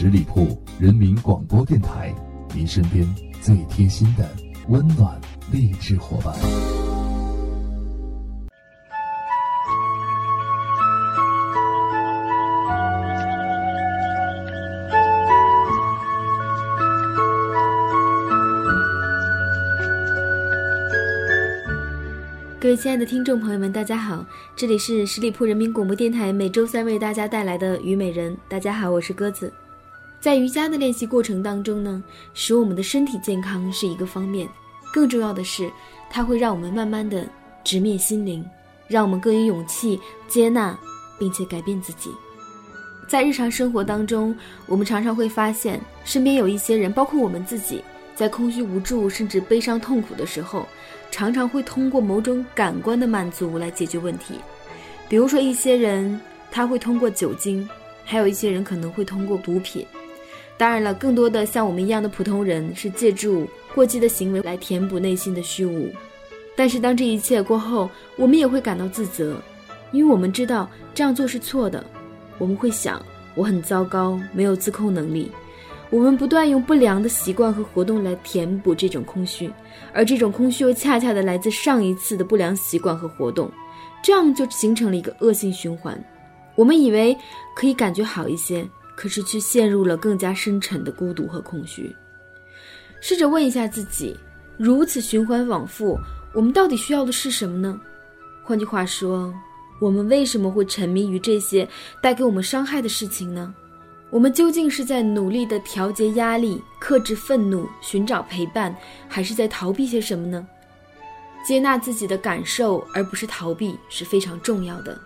十里铺人民广播电台，您身边最贴心的温暖励志伙伴。各位亲爱的听众朋友们，大家好，这里是十里铺人民广播电台，每周三为大家带来的虞美人。大家好，我是鸽子。在瑜伽的练习过程当中呢，使我们的身体健康是一个方面，更重要的是，它会让我们慢慢的直面心灵，让我们更有勇气接纳并且改变自己。在日常生活当中，我们常常会发现，身边有一些人，包括我们自己，在空虚无助甚至悲伤痛苦的时候。常常会通过某种感官的满足来解决问题，比如说一些人他会通过酒精，还有一些人可能会通过毒品。当然了，更多的像我们一样的普通人是借助过激的行为来填补内心的虚无。但是当这一切过后，我们也会感到自责，因为我们知道这样做是错的。我们会想，我很糟糕，没有自控能力。我们不断用不良的习惯和活动来填补这种空虚，而这种空虚又恰恰的来自上一次的不良习惯和活动，这样就形成了一个恶性循环。我们以为可以感觉好一些，可是却陷入了更加深沉的孤独和空虚。试着问一下自己：如此循环往复，我们到底需要的是什么呢？换句话说，我们为什么会沉迷于这些带给我们伤害的事情呢？我们究竟是在努力的调节压力、克制愤怒、寻找陪伴，还是在逃避些什么呢？接纳自己的感受，而不是逃避，是非常重要的。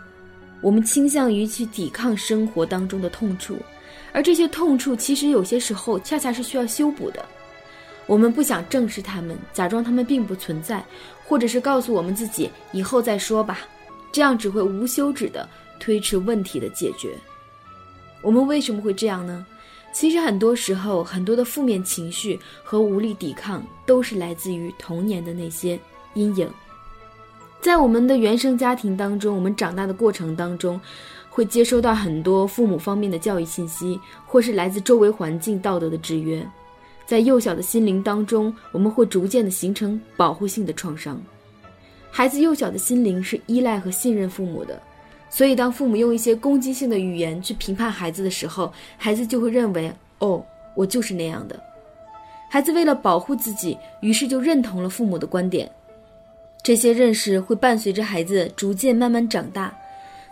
我们倾向于去抵抗生活当中的痛处，而这些痛处其实有些时候恰恰是需要修补的。我们不想正视他们，假装他们并不存在，或者是告诉我们自己以后再说吧，这样只会无休止的推迟问题的解决。我们为什么会这样呢？其实很多时候，很多的负面情绪和无力抵抗，都是来自于童年的那些阴影。在我们的原生家庭当中，我们长大的过程当中，会接收到很多父母方面的教育信息，或是来自周围环境道德的制约。在幼小的心灵当中，我们会逐渐的形成保护性的创伤。孩子幼小的心灵是依赖和信任父母的。所以，当父母用一些攻击性的语言去评判孩子的时候，孩子就会认为：“哦，我就是那样的。”孩子为了保护自己，于是就认同了父母的观点。这些认识会伴随着孩子逐渐慢慢长大，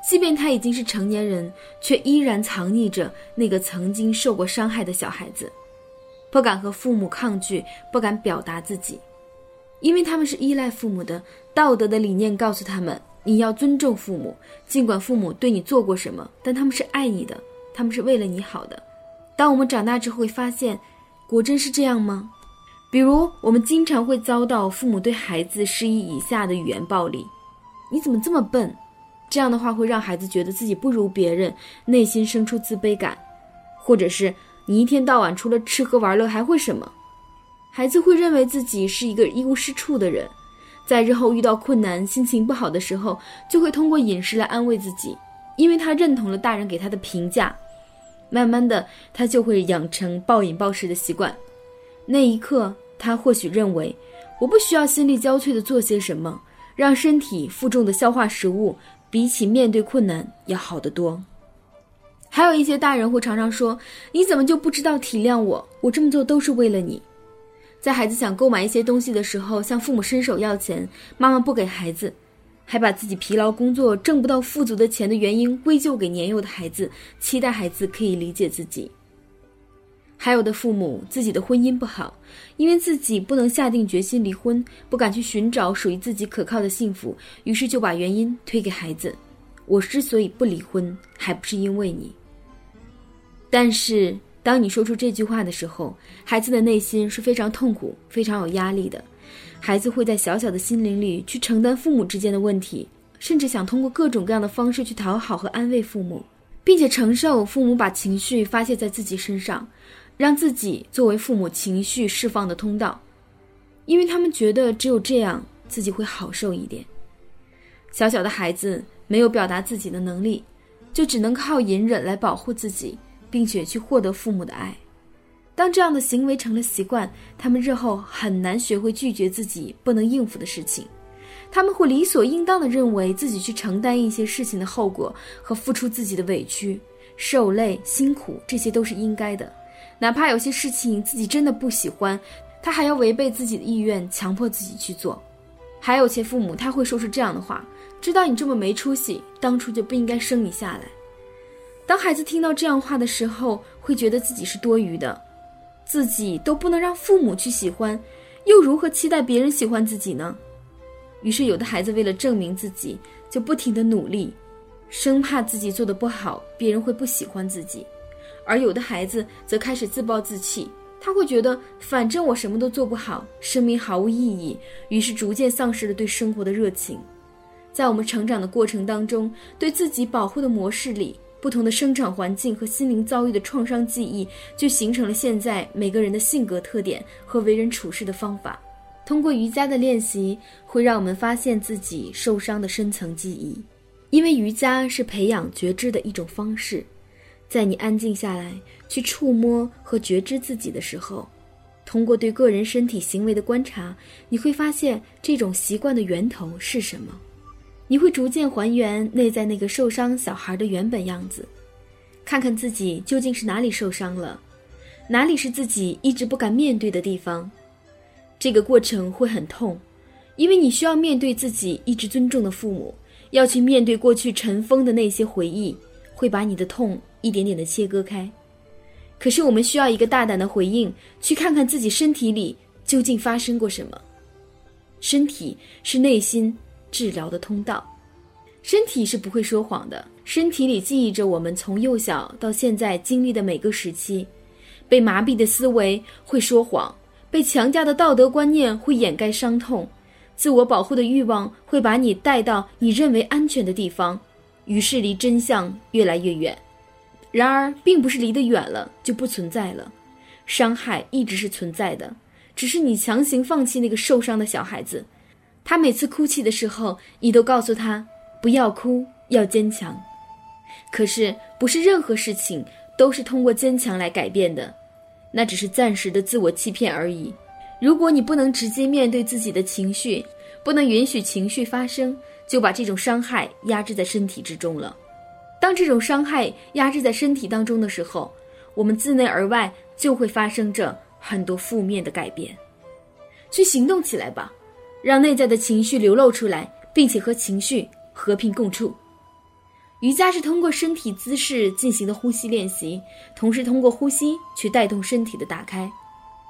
即便他已经是成年人，却依然藏匿着那个曾经受过伤害的小孩子，不敢和父母抗拒，不敢表达自己，因为他们是依赖父母的。道德的理念告诉他们。你要尊重父母，尽管父母对你做过什么，但他们是爱你的，他们是为了你好的。当我们长大之后，会发现，果真是这样吗？比如，我们经常会遭到父母对孩子施以以下的语言暴力：“你怎么这么笨？”这样的话会让孩子觉得自己不如别人，内心生出自卑感；或者是你一天到晚除了吃喝玩乐还会什么？孩子会认为自己是一个一无是处的人。在日后遇到困难、心情不好的时候，就会通过饮食来安慰自己，因为他认同了大人给他的评价。慢慢的，他就会养成暴饮暴食的习惯。那一刻，他或许认为，我不需要心力交瘁的做些什么，让身体负重的消化食物，比起面对困难要好得多。还有一些大人会常常说：“你怎么就不知道体谅我？我这么做都是为了你。”在孩子想购买一些东西的时候，向父母伸手要钱，妈妈不给孩子，还把自己疲劳工作挣不到富足的钱的原因归咎给年幼的孩子，期待孩子可以理解自己。还有的父母自己的婚姻不好，因为自己不能下定决心离婚，不敢去寻找属于自己可靠的幸福，于是就把原因推给孩子。我之所以不离婚，还不是因为你。但是。当你说出这句话的时候，孩子的内心是非常痛苦、非常有压力的。孩子会在小小的心灵里去承担父母之间的问题，甚至想通过各种各样的方式去讨好和安慰父母，并且承受父母把情绪发泄在自己身上，让自己作为父母情绪释放的通道，因为他们觉得只有这样自己会好受一点。小小的孩子没有表达自己的能力，就只能靠隐忍来保护自己。并且去获得父母的爱。当这样的行为成了习惯，他们日后很难学会拒绝自己不能应付的事情。他们会理所应当的认为自己去承担一些事情的后果和付出自己的委屈、受累、辛苦，这些都是应该的。哪怕有些事情自己真的不喜欢，他还要违背自己的意愿，强迫自己去做。还有些父母他会说出这样的话：“知道你这么没出息，当初就不应该生你下来。”当孩子听到这样话的时候，会觉得自己是多余的，自己都不能让父母去喜欢，又如何期待别人喜欢自己呢？于是，有的孩子为了证明自己，就不停的努力，生怕自己做的不好，别人会不喜欢自己；而有的孩子则开始自暴自弃，他会觉得反正我什么都做不好，生命毫无意义，于是逐渐丧失了对生活的热情。在我们成长的过程当中，对自己保护的模式里，不同的生长环境和心灵遭遇的创伤记忆，就形成了现在每个人的性格特点和为人处事的方法。通过瑜伽的练习，会让我们发现自己受伤的深层记忆，因为瑜伽是培养觉知的一种方式。在你安静下来去触摸和觉知自己的时候，通过对个人身体行为的观察，你会发现这种习惯的源头是什么。你会逐渐还原内在那个受伤小孩的原本样子，看看自己究竟是哪里受伤了，哪里是自己一直不敢面对的地方。这个过程会很痛，因为你需要面对自己一直尊重的父母，要去面对过去尘封的那些回忆，会把你的痛一点点的切割开。可是我们需要一个大胆的回应，去看看自己身体里究竟发生过什么。身体是内心治疗的通道，身体是不会说谎的，身体里记忆着我们从幼小到现在经历的每个时期，被麻痹的思维会说谎。被强加的道德观念会掩盖伤痛，自我保护的欲望会把你带到你认为安全的地方，于是离真相越来越远。然而，并不是离得远了就不存在了，伤害一直是存在的，只是你强行放弃那个受伤的小孩子。他每次哭泣的时候，你都告诉他不要哭，要坚强。可是，不是任何事情都是通过坚强来改变的。那只是暂时的自我欺骗而已。如果你不能直接面对自己的情绪，不能允许情绪发生，就把这种伤害压制在身体之中了。当这种伤害压制在身体当中的时候，我们自内而外就会发生着很多负面的改变。去行动起来吧，让内在的情绪流露出来，并且和情绪和平共处。瑜伽是通过身体姿势进行的呼吸练习，同时通过呼吸去带动身体的打开。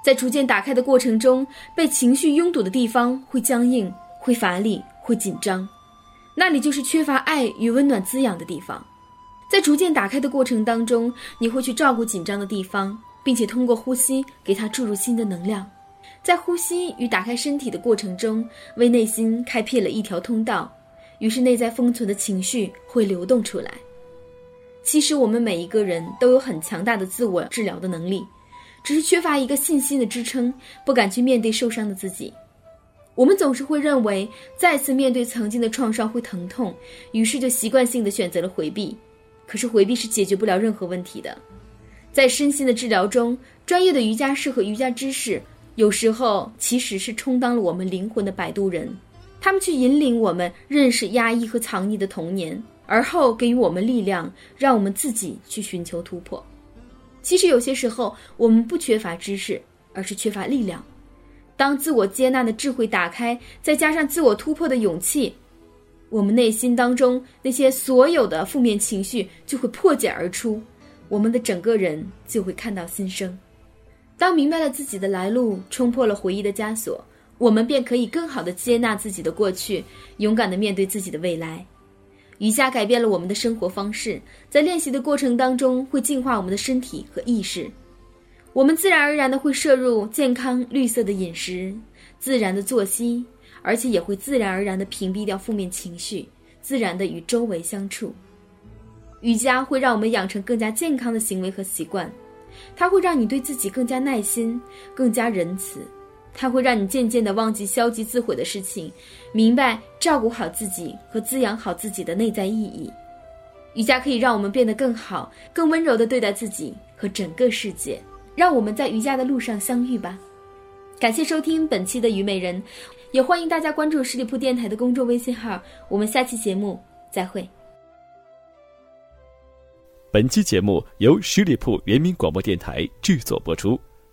在逐渐打开的过程中，被情绪拥堵的地方会僵硬、会乏力、会紧张，那里就是缺乏爱与温暖滋养的地方。在逐渐打开的过程当中，你会去照顾紧张的地方，并且通过呼吸给它注入新的能量。在呼吸与打开身体的过程中，为内心开辟了一条通道。于是，内在封存的情绪会流动出来。其实，我们每一个人都有很强大的自我治疗的能力，只是缺乏一个信心的支撑，不敢去面对受伤的自己。我们总是会认为，再次面对曾经的创伤会疼痛，于是就习惯性的选择了回避。可是，回避是解决不了任何问题的。在身心的治疗中，专业的瑜伽师和瑜伽知识，有时候其实是充当了我们灵魂的摆渡人。他们去引领我们认识压抑和藏匿的童年，而后给予我们力量，让我们自己去寻求突破。其实有些时候，我们不缺乏知识，而是缺乏力量。当自我接纳的智慧打开，再加上自我突破的勇气，我们内心当中那些所有的负面情绪就会破茧而出，我们的整个人就会看到新生。当明白了自己的来路，冲破了回忆的枷锁。我们便可以更好的接纳自己的过去，勇敢的面对自己的未来。瑜伽改变了我们的生活方式，在练习的过程当中会净化我们的身体和意识，我们自然而然的会摄入健康绿色的饮食、自然的作息，而且也会自然而然的屏蔽掉负面情绪，自然的与周围相处。瑜伽会让我们养成更加健康的行为和习惯，它会让你对自己更加耐心，更加仁慈。它会让你渐渐的忘记消极自毁的事情，明白照顾好自己和滋养好自己的内在意义。瑜伽可以让我们变得更好，更温柔的对待自己和整个世界。让我们在瑜伽的路上相遇吧。感谢收听本期的虞美人，也欢迎大家关注十里铺电台的公众微信号。我们下期节目再会。本期节目由十里铺人民广播电台制作播出。